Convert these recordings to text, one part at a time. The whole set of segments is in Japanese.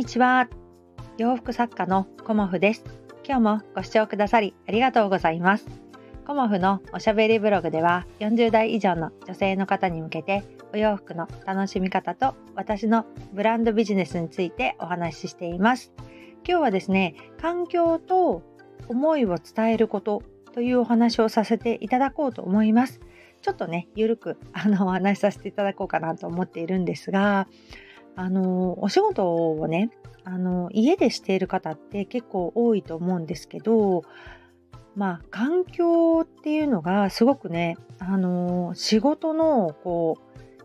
にちは。洋服作家のコモフです。今日もご視聴くださりありがとうございます。コモフのおしゃべりブログでは40代以上の女性の方に向けてお洋服の楽しみ方と私のブランドビジネスについてお話ししています。今日はですね環境と思いを伝えることというお話をさせていただこうと思います。ちょっとねゆるくあのお話しさせていただこうかなと思っているんですがあのお仕事をねあの家でしている方って結構多いと思うんですけどまあ環境っていうのがすごくねあの仕事のこ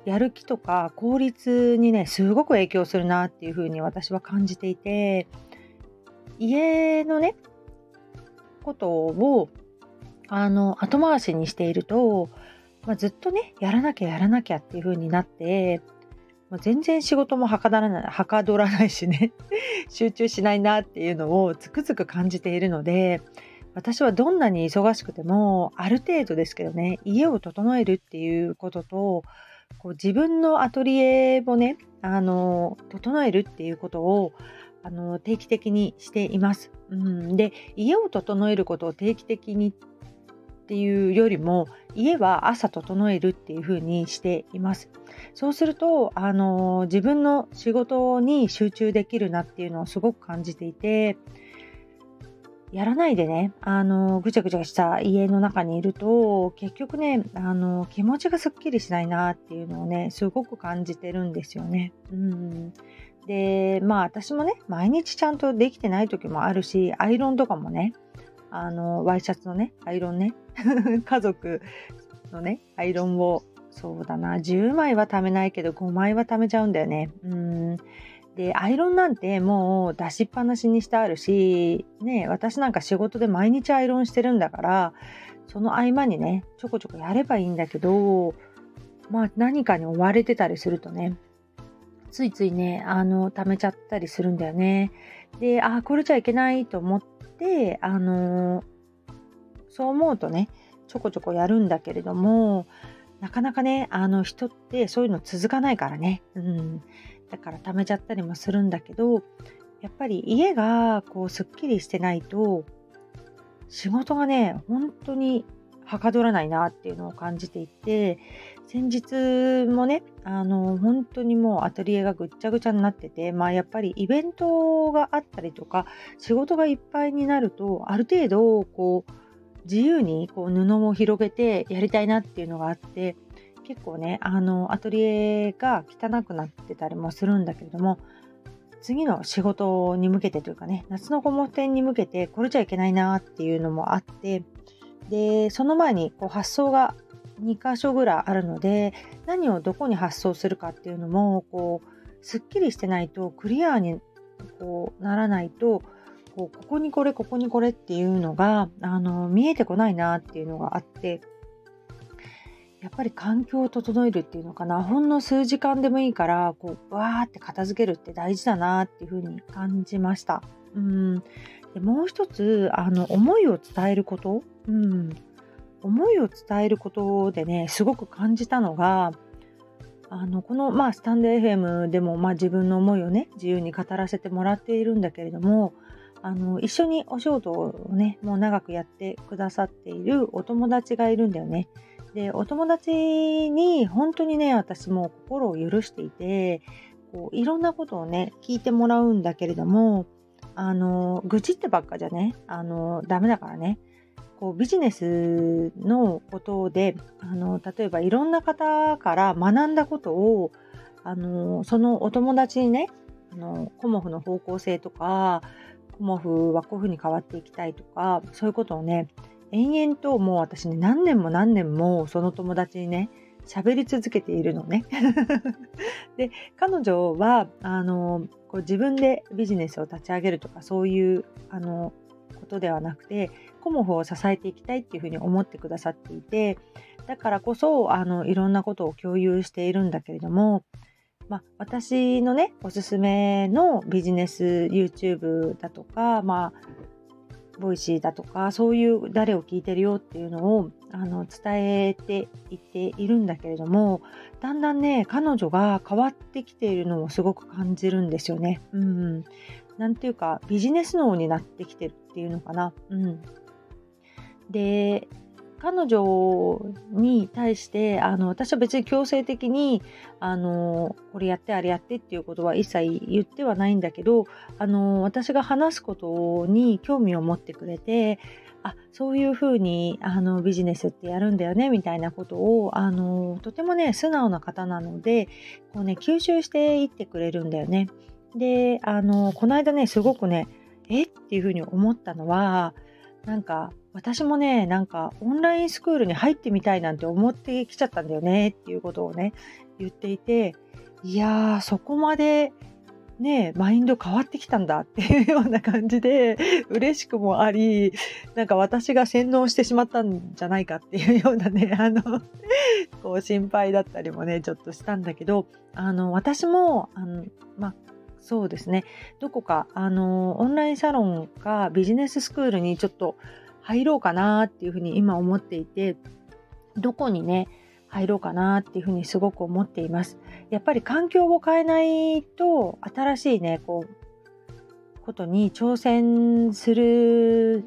うやる気とか効率にねすごく影響するなっていうふうに私は感じていて家のねことをあの後回しにしていると、まあ、ずっとねやらなきゃやらなきゃっていう風になってまあ、全然仕事もはかどらないはかどらないしね 集中しないなっていうのをつくづく感じているので私はどんなに忙しくてもある程度ですけどね家を整えるっていうこととこう自分のアトリエをねあの整えるっていうことをあの定期的にしています。うん、で家を整えることを定期的にっていうよりも家は朝整えるっていう風にしています。そうするとあの自分の仕事に集中できるなっていうのをすごく感じていてやらないでねあのぐちゃぐちゃした家の中にいると結局ねあの気持ちがすっきりしないなっていうのをねすごく感じてるんですよね。うんでまあ私もね毎日ちゃんとできてない時もあるしアイロンとかもねあのワイシャツのねアイロンね。家族のねアイロンをそうだな10枚は貯めないけど5枚は貯めちゃうんだよね。うん。でアイロンなんてもう出しっぱなしにしてあるしね私なんか仕事で毎日アイロンしてるんだからその合間にねちょこちょこやればいいんだけどまあ何かに追われてたりするとねついついねあの貯めちゃったりするんだよね。であこれじゃいけないと思っで、あのそう思うとね、ちょこちょこやるんだけれども、なかなかね、あの人ってそういうの続かないからね。うん。だから貯めちゃったりもするんだけど、やっぱり家がこうすっきりしてないと、仕事がね、本当にはかどらないなっていうのを感じていて、先日もね、あの、本当にもうアトリエがぐっちゃぐちゃになってて、まあやっぱりイベントがあったりとか、仕事がいっぱいになると、ある程度、こう、自由にこう布を広げてやりたいなっていうのがあって、結構ね、あの、アトリエが汚くなってたりもするんだけれども、次の仕事に向けてというかね、夏の顧問店に向けてこれじゃいけないなっていうのもあって、で、その前にこう発想が2箇所ぐらいあるので何をどこに発送するかっていうのもこうすっきりしてないとクリアにこうならないとこうここにこれここにこれっていうのがあの見えてこないなっていうのがあってやっぱり環境を整えるっていうのかなほんの数時間でもいいからこうわーって片付けるって大事だなっていうふうに感じました。うんでもう一つあの思いを伝えること、うん、思いを伝えることでねすごく感じたのがあのこの、まあ、スタンド FM でも、まあ、自分の思いをね自由に語らせてもらっているんだけれどもあの一緒にお仕事をねもう長くやってくださっているお友達がいるんだよね。でお友達に本当にね私も心を許していてこういろんなことをね聞いてもらうんだけれどもあの愚痴ってばっかじゃねあのダメだからねこうビジネスのことであの例えばいろんな方から学んだことをあのそのお友達にねあのコモフの方向性とかコモフはこういうふうに変わっていきたいとかそういうことをね延々ともう私ね何年も何年もその友達にね喋り続けているのね。で彼女はあのこう自分でビジネスを立ち上げるとかそういうあのことではなくてコモフを支えていきたいっていうふうに思ってくださっていてだからこそあのいろんなことを共有しているんだけれども、まあ、私のねおすすめのビジネス YouTube だとか、まあ、ボイシーだとかそういう誰を聞いてるよっていうのをあの伝えていっているんだけれどもだんだんね彼女が変わってきているのをすごく感じるんですよね。うん、なんていうかビジネス脳になってきてるっていうのかな。うん、で彼女に対してあの私は別に強制的にあのこれやってあれやってっていうことは一切言ってはないんだけどあの私が話すことに興味を持ってくれてあそういうふうにあのビジネスってやるんだよねみたいなことをあのとてもね素直な方なのでこう、ね、吸収していってくれるんだよね。であのこの間ねすごくねえ？っていうふうに思ったのはなんか私もね、なんかオンラインスクールに入ってみたいなんて思ってきちゃったんだよねっていうことをね、言っていて、いやー、そこまでね、マインド変わってきたんだっていうような感じで、嬉しくもあり、なんか私が洗脳してしまったんじゃないかっていうようなね、あの、こう心配だったりもね、ちょっとしたんだけど、あの、私も、あの、まあ、そうですね、どこか、あの、オンラインサロンかビジネススクールにちょっと、入ろうかなっていうふうに今思っていてどこにね入ろうかなっていうふうにすごく思っています。やっぱり環境を変えないと新しいねこうことに挑戦する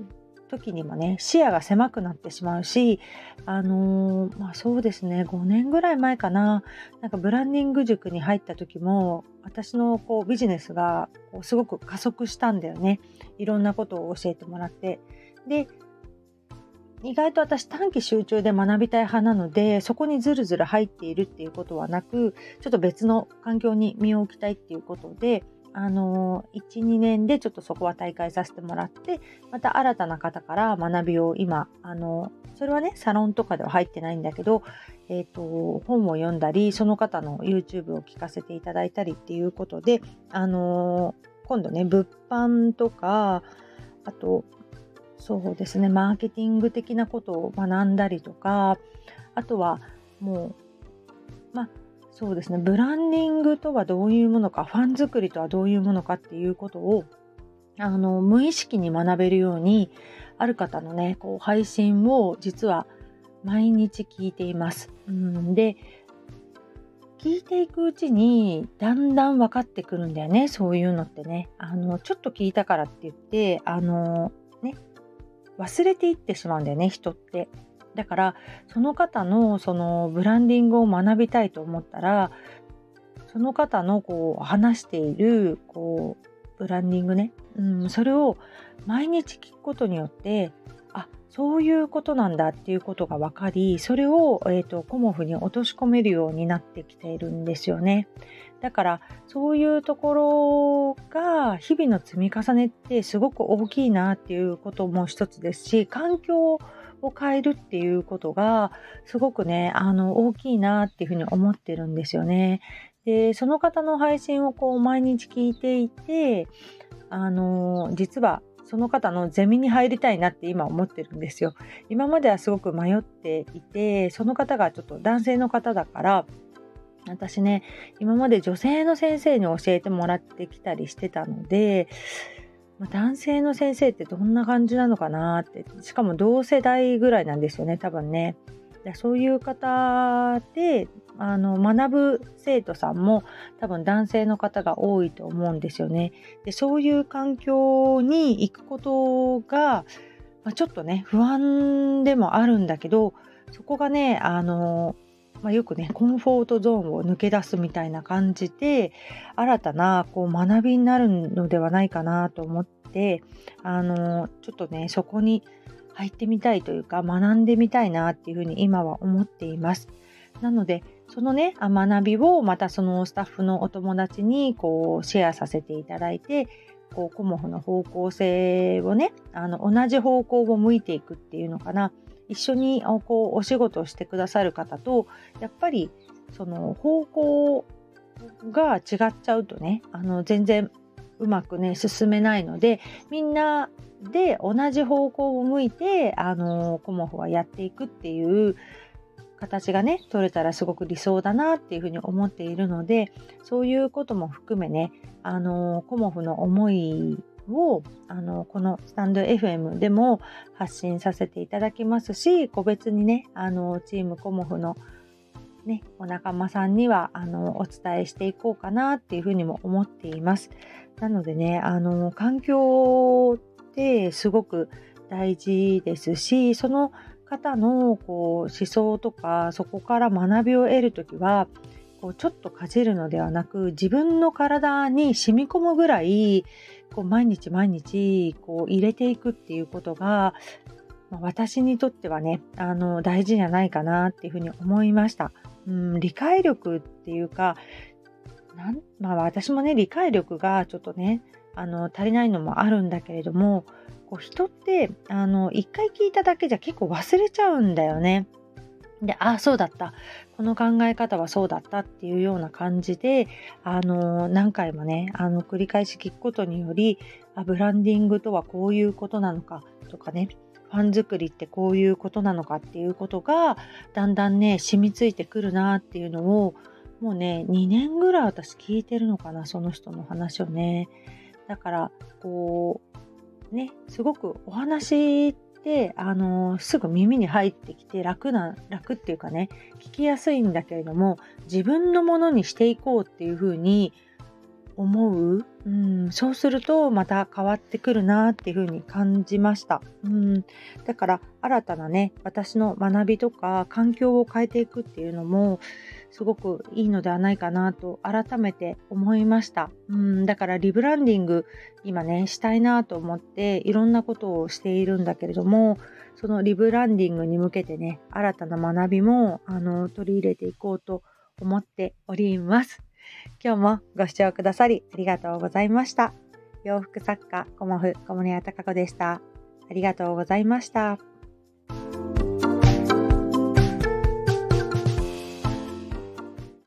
時にもね視野が狭くなってしまうしあのー、まあそうですね5年ぐらい前かな。なんかブランディング塾に入った時も私のこうビジネスがこうすごく加速したんだよね。いろんなことを教えてもらって。で意外と私短期集中で学びたい派なのでそこにずるずる入っているっていうことはなくちょっと別の環境に身を置きたいっていうことであの12年でちょっとそこは大会させてもらってまた新たな方から学びを今あのそれはねサロンとかでは入ってないんだけど、えーと、本を読んだりその方の YouTube を聞かせていただいたりっていうことであの今度ね物販とかあとそうですねマーケティング的なことを学んだりとかあとはもうまあそうですねブランディングとはどういうものかファン作りとはどういうものかっていうことをあの無意識に学べるようにある方のねこう配信を実は毎日聞いています。うん、で聞いていくうちにだんだん分かってくるんだよねそういうのってねあのちょっと聞いたからって言ってあのね忘れていってしまうんだよね人って。だからその方のそのブランディングを学びたいと思ったらその方のこう話しているこうブランディングね、うん、それを毎日聞くことによってあそういうことなんだっていうことが分かりそれを、えーと、コモフに落とし込めるようになってきているんですよね。だからそういうところが日々の積み重ねってすごく大きいなっていうことも一つですし環境をを変えるっていうことがすごくねあの大きいなっていうふうに思ってるんですよね。でその方の配信をこう毎日聞いていてあの実はその方のゼミに入りたいなって今思ってるんですよ。今まではすごく迷っていてその方がちょっと男性の方だから私ね今まで女性の先生に教えてもらってきたりしてたので、ま、男性の先生ってどんな感じなのかなってしかも同世代ぐらいなんですよね多分ね。そういう方であの学ぶ生徒さんも多分男性の方が多いと思うんですよね。でそういう環境に行くことが、まあ、ちょっとね不安でもあるんだけどそこがねあのまあ、よくねコンフォートゾーンを抜け出すみたいな感じで新たなこう学びになるのではないかなと思ってあのちょっとねそこに入ってみたいというか学んでみたいなっていうふうに今は思っています。なのでそのね学びをまたそのスタッフのお友達にこうシェアさせていただいてこうコモフの方向性をねあの同じ方向を向いていくっていうのかな一緒にこうお仕事をしてくださる方とやっぱりその方向が違っちゃうとねあの全然うまくね進めないのでみんなで同じ方向を向いてあのコモフはやっていくっていう形がね取れたらすごく理想だなっていうふうに思っているのでそういうことも含めねあのコモフの思いをあのこのスタンド FM でも発信させていただきますし個別にねあのチームコモフのね、お仲間さんにはあのお伝えしていこうかなっていうふうにも思っています。なのでね、あの環境ってすごく大事ですし、その方のこう思想とかそこから学びを得る時はこうちょっとかじるのではなく自分の体に染み込むぐらいこう毎日毎日こう入れていくっていうことが、私にとってはねあの大事じゃないかなっていうふうに思いました。うん、理解力っていうかなんまあ私もね理解力がちょっとねあの足りないのもあるんだけれどもこう人ってあの一回聞いただけじゃ結構忘れちゃうんだよね。で、ああ、そうだった。この考え方はそうだったっていうような感じで、あの、何回もね、あの、繰り返し聞くことにより、あ、ブランディングとはこういうことなのかとかね、ファン作りってこういうことなのかっていうことが、だんだんね、染みついてくるなっていうのを、もうね、2年ぐらい私聞いてるのかな、その人の話をね。だから、こう、ね、すごくお話ってあのすぐ耳に入ってきて楽な楽っていうかね聞きやすいんだけれども自分のものにしていこうっていうふうに思う、うん、そうするとまた変わってくるなっていうふうに感じました、うん、だから新たなね私の学びとか環境を変えていくっていうのもすごくいいのではないかなと改めて思いました。うん、だからリブランディング今ねしたいなと思っていろんなことをしているんだけれどもそのリブランディングに向けてね新たな学びもあの取り入れていこうと思っております。今日もご視聴くださりありがとうございました。洋服作家コモフ小森屋隆子でした。ありがとうございました。